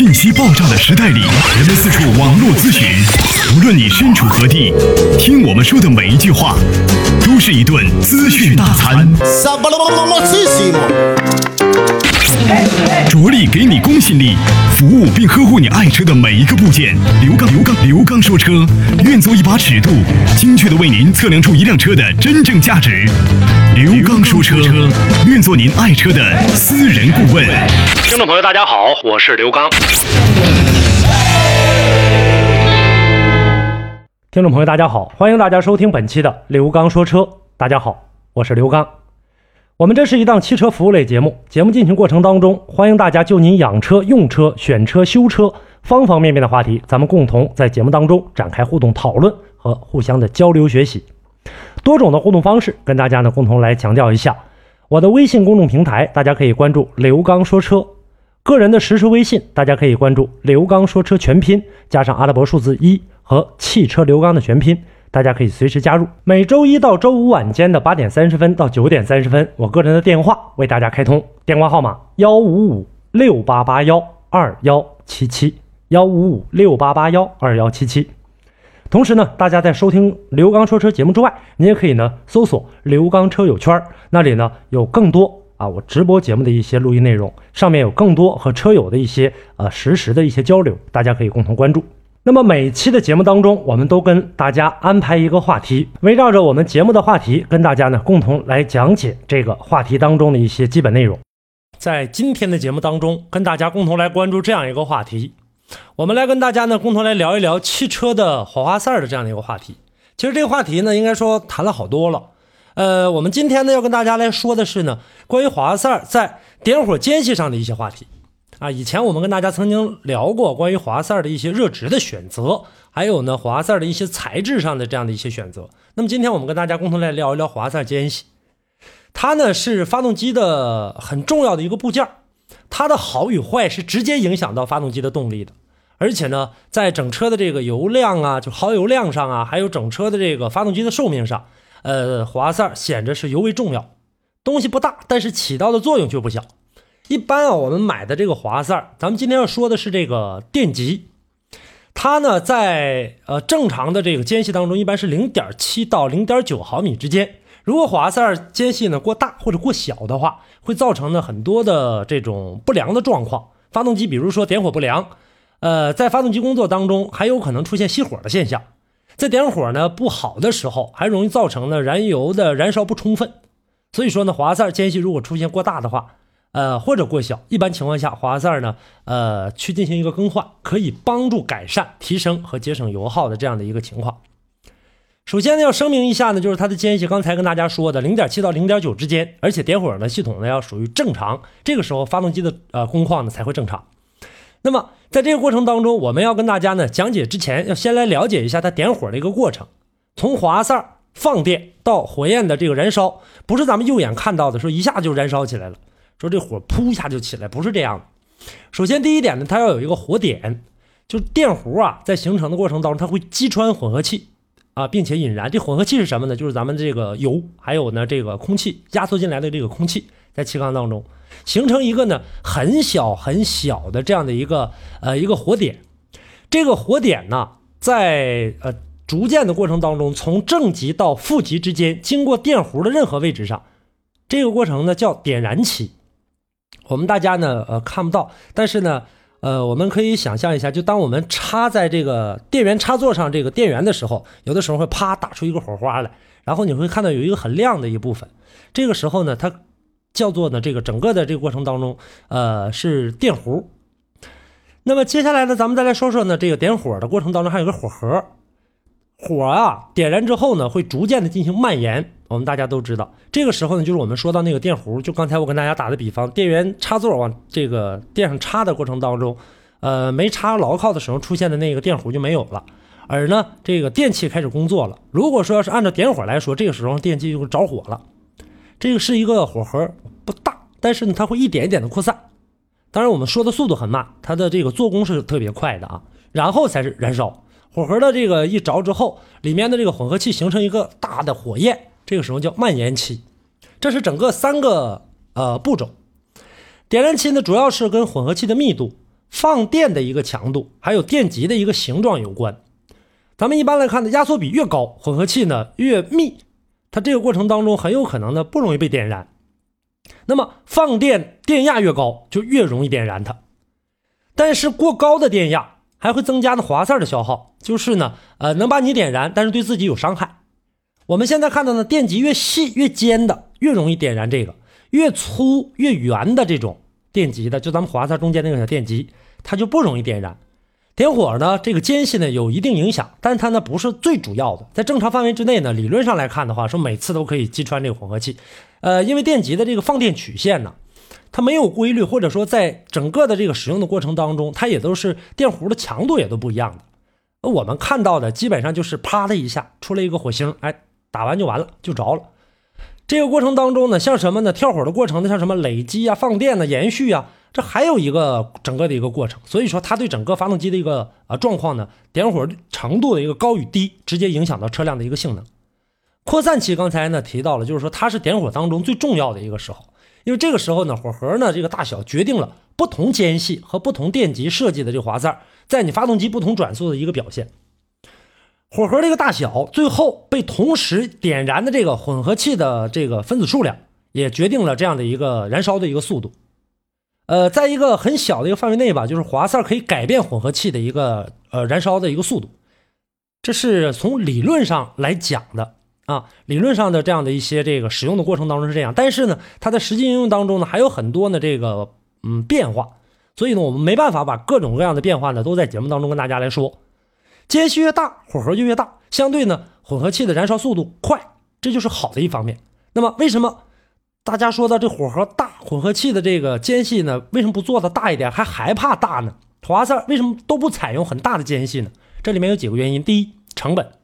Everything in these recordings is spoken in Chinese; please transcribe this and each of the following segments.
信息爆炸的时代里，人们四处网络咨询，无论你身处何地，听我们说的每一句话，都是一顿资讯大餐。着力给你公信力，服务并呵护你爱车的每一个部件。刘刚，刘刚，刘刚说车，愿做一把尺度，精确的为您测量出一辆车的真正价值。刘刚说车，愿做您爱车的私人顾问。听众朋友，大家好，我是刘刚。听众朋友，大家好，欢迎大家收听本期的刘刚说车。大家好，我是刘刚。我们这是一档汽车服务类节目，节目进行过程当中，欢迎大家就您养车、用车、选车、修车方方面面的话题，咱们共同在节目当中展开互动讨论和互相的交流学习。多种的互动方式，跟大家呢共同来强调一下。我的微信公众平台，大家可以关注“刘刚说车”；个人的实时微信，大家可以关注“刘刚说车”全拼加上阿拉伯数字一和汽车刘刚的全拼。大家可以随时加入。每周一到周五晚间的八点三十分到九点三十分，我个人的电话为大家开通，电话号码幺五五六八八幺二幺七七幺五五六八八幺二幺七七。同时呢，大家在收听刘刚说车节目之外，你也可以呢搜索刘刚车友圈，那里呢有更多啊我直播节目的一些录音内容，上面有更多和车友的一些呃实时的一些交流，大家可以共同关注。那么每期的节目当中，我们都跟大家安排一个话题，围绕着我们节目的话题，跟大家呢共同来讲解这个话题当中的一些基本内容。在今天的节目当中，跟大家共同来关注这样一个话题，我们来跟大家呢共同来聊一聊汽车的火花塞的这样的一个话题。其实这个话题呢，应该说谈了好多了。呃，我们今天呢要跟大家来说的是呢，关于火花塞在点火间隙上的一些话题。啊，以前我们跟大家曾经聊过关于火花塞的一些热值的选择，还有呢火花塞的一些材质上的这样的一些选择。那么今天我们跟大家共同来聊一聊火花塞间隙，它呢是发动机的很重要的一个部件，它的好与坏是直接影响到发动机的动力的。而且呢，在整车的这个油量啊，就耗油量上啊，还有整车的这个发动机的寿命上，呃，火花塞显着是尤为重要。东西不大，但是起到的作用却不小。一般啊，我们买的这个火花塞，咱们今天要说的是这个电极，它呢在呃正常的这个间隙当中，一般是零点七到零点九毫米之间。如果火花塞间隙呢过大或者过小的话，会造成呢很多的这种不良的状况。发动机比如说点火不良，呃，在发动机工作当中还有可能出现熄火的现象。在点火呢不好的时候，还容易造成呢燃油的燃烧不充分。所以说呢，火花塞间隙如果出现过大的话，呃，或者过小，一般情况下，火花塞呢，呃，去进行一个更换，可以帮助改善、提升和节省油耗的这样的一个情况。首先呢，要声明一下呢，就是它的间隙，刚才跟大家说的零点七到零点九之间，而且点火呢系统呢要属于正常，这个时候发动机的呃工况呢才会正常。那么在这个过程当中，我们要跟大家呢讲解之前，要先来了解一下它点火的一个过程，从火花塞放电到火焰的这个燃烧，不是咱们肉眼看到的，说一下就燃烧起来了。说这火扑一下就起来，不是这样的。首先，第一点呢，它要有一个火点，就是电弧啊，在形成的过程当中，它会击穿混合气啊，并且引燃。这混合气是什么呢？就是咱们这个油，还有呢这个空气压缩进来的这个空气，在气缸当中形成一个呢很小很小的这样的一个呃一个火点。这个火点呢，在呃逐渐的过程当中，从正极到负极之间，经过电弧的任何位置上，这个过程呢叫点燃期。我们大家呢，呃，看不到，但是呢，呃，我们可以想象一下，就当我们插在这个电源插座上这个电源的时候，有的时候会啪打出一个火花来，然后你会看到有一个很亮的一部分，这个时候呢，它叫做呢，这个整个的这个过程当中，呃，是电弧。那么接下来呢，咱们再来说说呢，这个点火的过程当中还有个火核，火啊点燃之后呢，会逐渐的进行蔓延。我们大家都知道，这个时候呢，就是我们说到那个电弧，就刚才我跟大家打的比方，电源插座往这个电上插的过程当中，呃，没插牢靠的时候出现的那个电弧就没有了，而呢，这个电器开始工作了。如果说要是按照点火来说，这个时候电器就会着火了。这个是一个火核，不大，但是呢，它会一点一点的扩散。当然，我们说的速度很慢，它的这个做工是特别快的啊，然后才是燃烧。火核的这个一着之后，里面的这个混合气形成一个大的火焰。这个时候叫蔓延期，这是整个三个呃步骤。点燃期呢，主要是跟混合气的密度、放电的一个强度，还有电极的一个形状有关。咱们一般来看呢，压缩比越高，混合气呢越密，它这个过程当中很有可能呢不容易被点燃。那么放电电压越高，就越容易点燃它。但是过高的电压还会增加呢华塞的消耗，就是呢呃能把你点燃，但是对自己有伤害。我们现在看到呢，电极越细越尖的越容易点燃这个，越粗越圆的这种电极的，就咱们华塞中间那个小电极，它就不容易点燃。点火呢，这个间隙呢有一定影响，但它呢不是最主要的。在正常范围之内呢，理论上来看的话，说每次都可以击穿这个混合气。呃，因为电极的这个放电曲线呢，它没有规律，或者说在整个的这个使用的过程当中，它也都是电弧的强度也都不一样的。我们看到的基本上就是啪的一下出来一个火星，哎。打完就完了，就着了。这个过程当中呢，像什么呢？跳火的过程呢，像什么累积啊、放电呢、延续啊，这还有一个整个的一个过程。所以说，它对整个发动机的一个啊状况呢，点火程度的一个高与低，直接影响到车辆的一个性能。扩散器刚才呢提到了，就是说它是点火当中最重要的一个时候，因为这个时候呢，火核呢这个大小决定了不同间隙和不同电极设计的这个滑塞在你发动机不同转速的一个表现。火核这个大小，最后被同时点燃的这个混合气的这个分子数量，也决定了这样的一个燃烧的一个速度。呃，在一个很小的一个范围内吧，就是滑塞可以改变混合气的一个呃燃烧的一个速度，这是从理论上来讲的啊。理论上的这样的一些这个使用的过程当中是这样，但是呢，它在实际应用当中呢还有很多呢这个嗯变化，所以呢我们没办法把各种各样的变化呢都在节目当中跟大家来说。间隙越大，火候就越大，相对呢，混合气的燃烧速度快，这就是好的一方面。那么，为什么大家说的这火候大，混合气的这个间隙呢？为什么不做的大一点，还害怕大呢？华塞为什么都不采用很大的间隙呢？这里面有几个原因。第一，成本。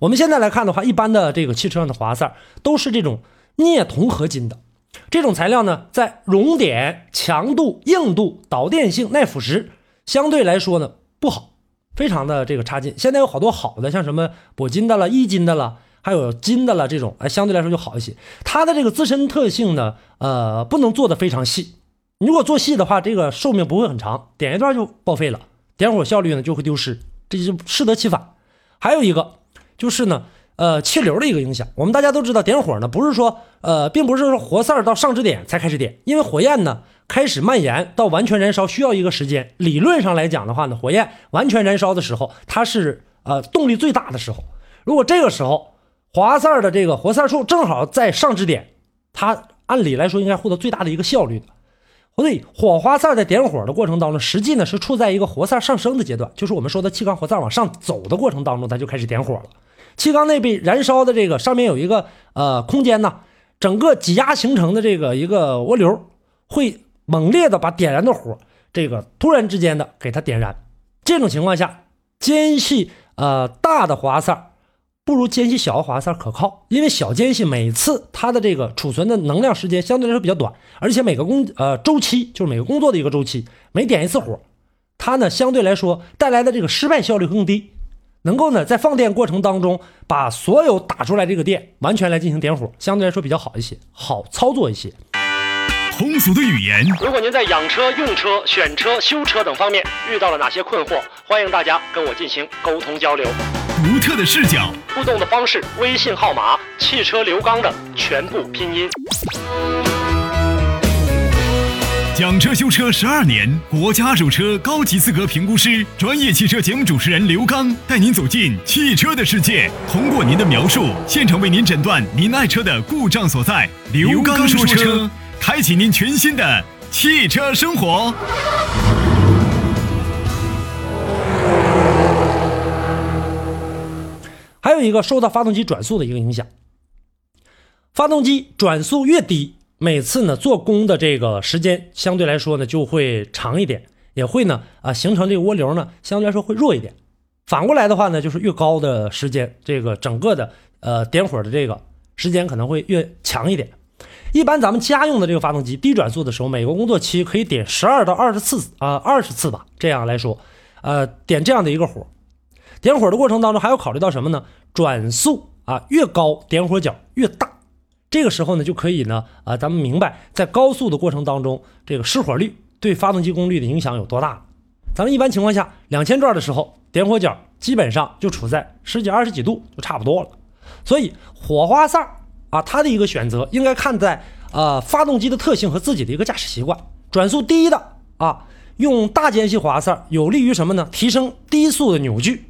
我们现在来看的话，一般的这个汽车上的华塞都是这种镍铜合金的，这种材料呢，在熔点、强度、硬度、导电性、耐腐蚀相对来说呢不好。非常的这个差劲，现在有好多好的，像什么铂金的了、一金的了，还有金的了，这种哎相对来说就好一些。它的这个自身特性呢，呃，不能做的非常细。如果做细的话，这个寿命不会很长，点一段就报废了，点火效率呢就会丢失，这就适得其反。还有一个就是呢。呃，气流的一个影响，我们大家都知道，点火呢不是说，呃，并不是说活塞到上支点才开始点，因为火焰呢开始蔓延到完全燃烧需要一个时间。理论上来讲的话呢，火焰完全燃烧的时候，它是呃动力最大的时候。如果这个时候滑塞的这个活塞处正好在上支点，它按理来说应该获得最大的一个效率的。所以火花塞在点火的过程当中，实际呢是处在一个活塞上升的阶段，就是我们说的气缸活塞往上走的过程当中，它就开始点火了。气缸内被燃烧的这个上面有一个呃空间呢，整个挤压形成的这个一个涡流，会猛烈的把点燃的火这个突然之间的给它点燃。这种情况下，间隙呃大的滑塞不如间隙小的滑塞可靠，因为小间隙每次它的这个储存的能量时间相对来说比较短，而且每个工呃周期就是每个工作的一个周期，每点一次火，它呢相对来说带来的这个失败效率更低。能够呢，在放电过程当中，把所有打出来这个电完全来进行点火，相对来说比较好一些，好操作一些。通俗的语言。如果您在养车、用车、选车、修车等方面遇到了哪些困惑，欢迎大家跟我进行沟通交流。独特的视角，互动的方式，微信号码：汽车刘刚的全部拼音。讲车修车十二年，国家二手车高级资格评估师，专业汽车节目主持人刘刚带您走进汽车的世界，通过您的描述，现场为您诊断您爱车的故障所在。刘刚说车，开启您全新的汽车生活。还有一个受到发动机转速的一个影响，发动机转速越低。每次呢做工的这个时间相对来说呢就会长一点，也会呢啊形成这个涡流呢相对来说会弱一点。反过来的话呢，就是越高的时间，这个整个的呃点火的这个时间可能会越强一点。一般咱们家用的这个发动机低转速的时候，每个工作期可以点十二到二十次啊二十次吧。这样来说，呃点这样的一个火，点火的过程当中还要考虑到什么呢？转速啊越高，点火角越大。这个时候呢，就可以呢，啊，咱们明白在高速的过程当中，这个失火率对发动机功率的影响有多大。咱们一般情况下两千转的时候，点火角基本上就处在十几、二十几度就差不多了。所以火花塞啊，它的一个选择应该看在呃发动机的特性和自己的一个驾驶习惯。转速低的啊，用大间隙火花塞有利于什么呢？提升低速的扭矩。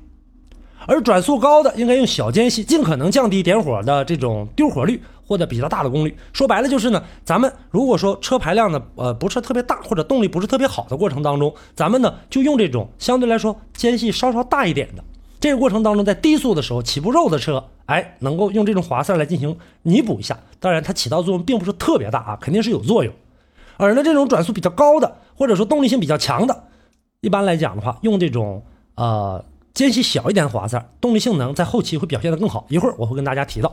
而转速高的应该用小间隙，尽可能降低点火的这种丢火率，或者比较大的功率。说白了就是呢，咱们如果说车排量呢，呃，不是特别大，或者动力不是特别好的过程当中，咱们呢就用这种相对来说间隙稍稍大一点的。这个过程当中，在低速的时候起步肉的车，哎，能够用这种滑塞来进行弥补一下。当然，它起到作用并不是特别大啊，肯定是有作用。而呢，这种转速比较高的，或者说动力性比较强的，一般来讲的话，用这种呃。间隙小一点的滑塞，动力性能在后期会表现得更好。一会儿我会跟大家提到。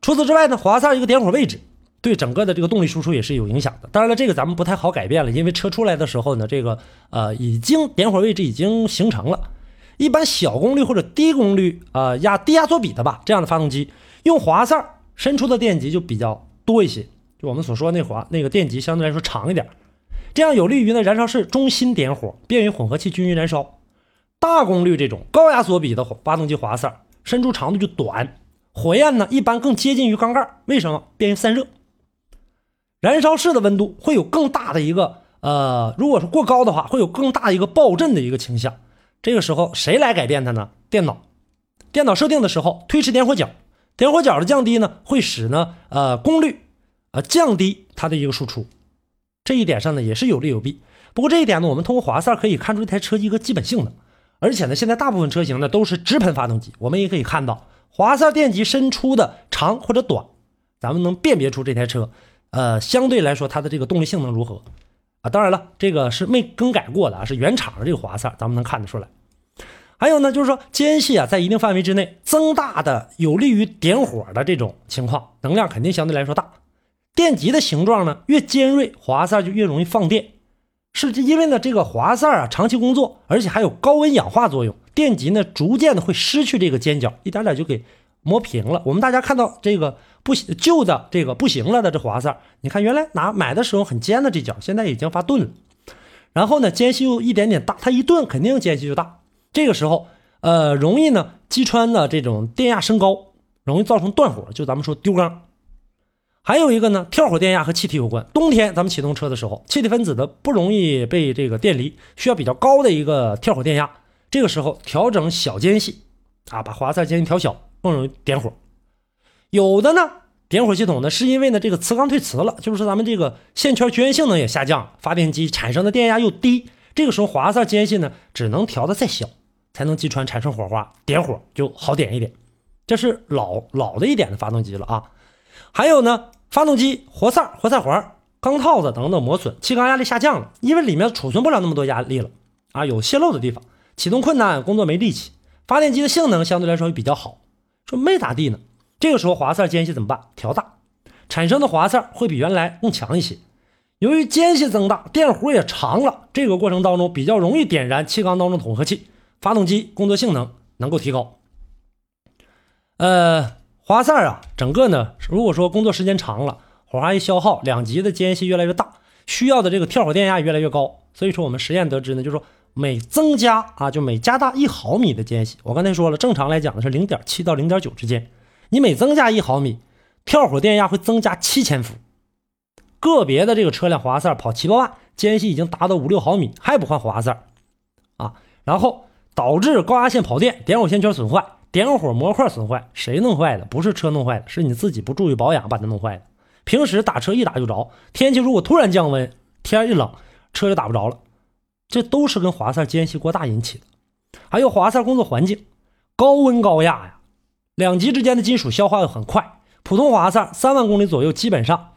除此之外呢，火花塞一个点火位置对整个的这个动力输出也是有影响的。当然了，这个咱们不太好改变了，因为车出来的时候呢，这个呃已经点火位置已经形成了。一般小功率或者低功率啊压低压缩比的吧，这样的发动机用火花塞伸出的电极就比较多一些，就我们所说那滑那个电极相对来说长一点，这样有利于呢燃烧室中心点火，便于混合气均匀燃烧。大功率这种高压缩比的发动机滑塞，伸出长度就短，火焰呢一般更接近于缸盖，为什么？便于散热。燃烧室的温度会有更大的一个呃，如果是过高的话，会有更大的一个爆震的一个倾向。这个时候谁来改变它呢？电脑。电脑设定的时候推迟点火角，点火角的降低呢，会使呢呃功率呃降低它的一个输出。这一点上呢也是有利有弊。不过这一点呢，我们通过滑塞可以看出这台车一个基本性能。而且呢，现在大部分车型呢都是直喷发动机，我们也可以看到滑塞电极伸出的长或者短，咱们能辨别出这台车，呃，相对来说它的这个动力性能如何啊？当然了，这个是没更改过的啊，是原厂的这个滑塞，咱们能看得出来。还有呢，就是说间隙啊，在一定范围之内增大的有利于点火的这种情况，能量肯定相对来说大。电极的形状呢越尖锐，滑塞就越容易放电。是因为呢，这个滑塞啊长期工作，而且还有高温氧化作用，电极呢逐渐的会失去这个尖角，一点点就给磨平了。我们大家看到这个不行旧的这个不行了的这滑塞，你看原来拿买的时候很尖的这角，现在已经发钝了。然后呢，间隙又一点点大，它一钝肯定间隙就大。这个时候，呃，容易呢击穿的这种电压升高，容易造成断火，就咱们说丢缸。还有一个呢，跳火电压和气体有关。冬天咱们启动车的时候，气体分子的不容易被这个电离，需要比较高的一个跳火电压。这个时候调整小间隙，啊，把滑塞间隙调小，更容易点火。有的呢，点火系统呢是因为呢这个磁缸退磁了，就是说咱们这个线圈绝缘性能也下降，发电机产生的电压又低，这个时候滑塞间隙呢只能调的再小，才能击穿产生火花，点火就好点一点。这是老老的一点的发动机了啊。还有呢。发动机活塞、活塞环、钢套子等等磨损，气缸压力下降了，因为里面储存不了那么多压力了啊，有泄漏的地方，启动困难，工作没力气。发电机的性能相对来说比较好，说没咋地呢。这个时候滑塞间隙怎么办？调大，产生的滑塞会比原来更强一些。由于间隙增大，电弧也长了，这个过程当中比较容易点燃气缸当中的混合气，发动机工作性能能够提高。呃。滑塞啊，整个呢，如果说工作时间长了，火花一消耗，两极的间隙越来越大，需要的这个跳火电压越来越高。所以说我们实验得知呢，就是说每增加啊，就每加大一毫米的间隙，我刚才说了，正常来讲呢是零点七到零点九之间，你每增加一毫米，跳火电压会增加七千伏。个别的这个车辆滑塞跑七八万，间隙已经达到五六毫米，还不换火花塞啊，然后导致高压线跑电，点火线圈损坏。点火模块损坏，谁弄坏的？不是车弄坏的，是你自己不注意保养把它弄坏的。平时打车一打就着，天气如果突然降温，天一冷，车就打不着了。这都是跟滑塞间隙过大引起的。还有滑塞工作环境，高温高压呀，两极之间的金属消化的很快。普通滑塞三万公里左右，基本上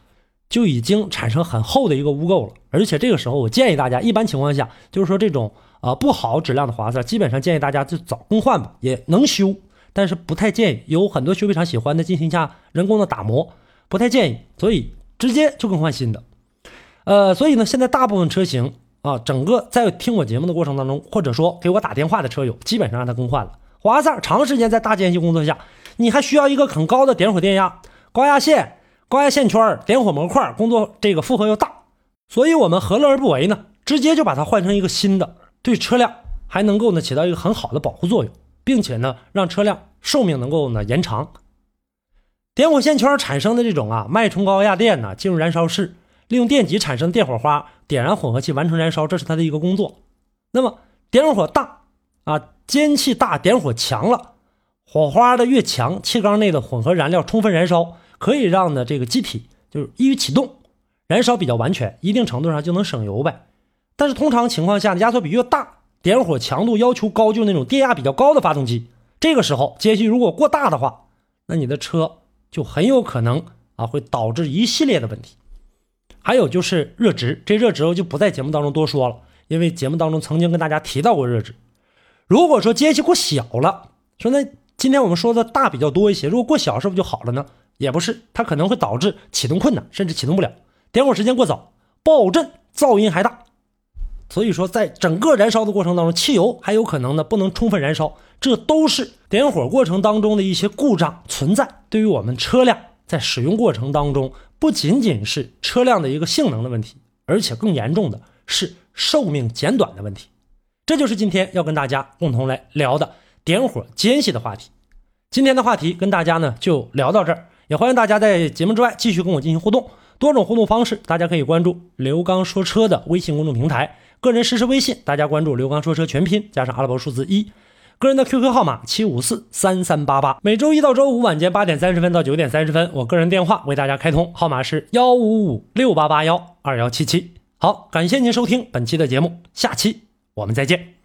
就已经产生很厚的一个污垢了。而且这个时候，我建议大家，一般情况下，就是说这种。啊，不好质量的滑塞，基本上建议大家就早更换吧，也能修，但是不太建议。有很多修配厂喜欢的进行一下人工的打磨，不太建议，所以直接就更换新的。呃，所以呢，现在大部分车型啊，整个在听我节目的过程当中，或者说给我打电话的车友，基本上让他更换了滑塞。长时间在大间隙工作下，你还需要一个很高的点火电压，高压线、高压线圈、点火模块工作这个负荷又大，所以我们何乐而不为呢？直接就把它换成一个新的。对车辆还能够呢起到一个很好的保护作用，并且呢让车辆寿命能够呢延长。点火线圈产生的这种啊脉冲高压电呢进入燃烧室，利用电极产生电火花点燃混合气完成燃烧，这是它的一个工作。那么点火大啊，间气大，点火强了，火花的越强，气缸内的混合燃料充分燃烧，可以让呢这个机体就是易于启动，燃烧比较完全，一定程度上就能省油呗。但是通常情况下，压缩比越大，点火强度要求高，就是那种电压比较高的发动机，这个时候间隙如果过大的话，那你的车就很有可能啊会导致一系列的问题。还有就是热值，这热值我就不在节目当中多说了。因为节目当中曾经跟大家提到过热值，如果说间隙过小了，说那今天我们说的大比较多一些，如果过小是不是就好了呢？也不是，它可能会导致启动困难，甚至启动不了。点火时间过早，爆震噪音还大，所以说在整个燃烧的过程当中，汽油还有可能呢不能充分燃烧，这都是点火过程当中的一些故障存在。对于我们车辆在使用过程当中，不仅仅是车辆的一个性能的问题，而且更严重的是。寿命减短的问题，这就是今天要跟大家共同来聊的点火间隙的话题。今天的话题跟大家呢就聊到这儿，也欢迎大家在节目之外继续跟我进行互动。多种互动方式，大家可以关注刘刚说车的微信公众平台，个人实时微信大家关注刘刚说车全拼加上阿拉伯数字一，个人的 QQ 号码七五四三三八八。每周一到周五晚间八点三十分到九点三十分，我个人电话为大家开通，号码是幺五五六八八幺二幺七七。好，感谢您收听本期的节目，下期我们再见。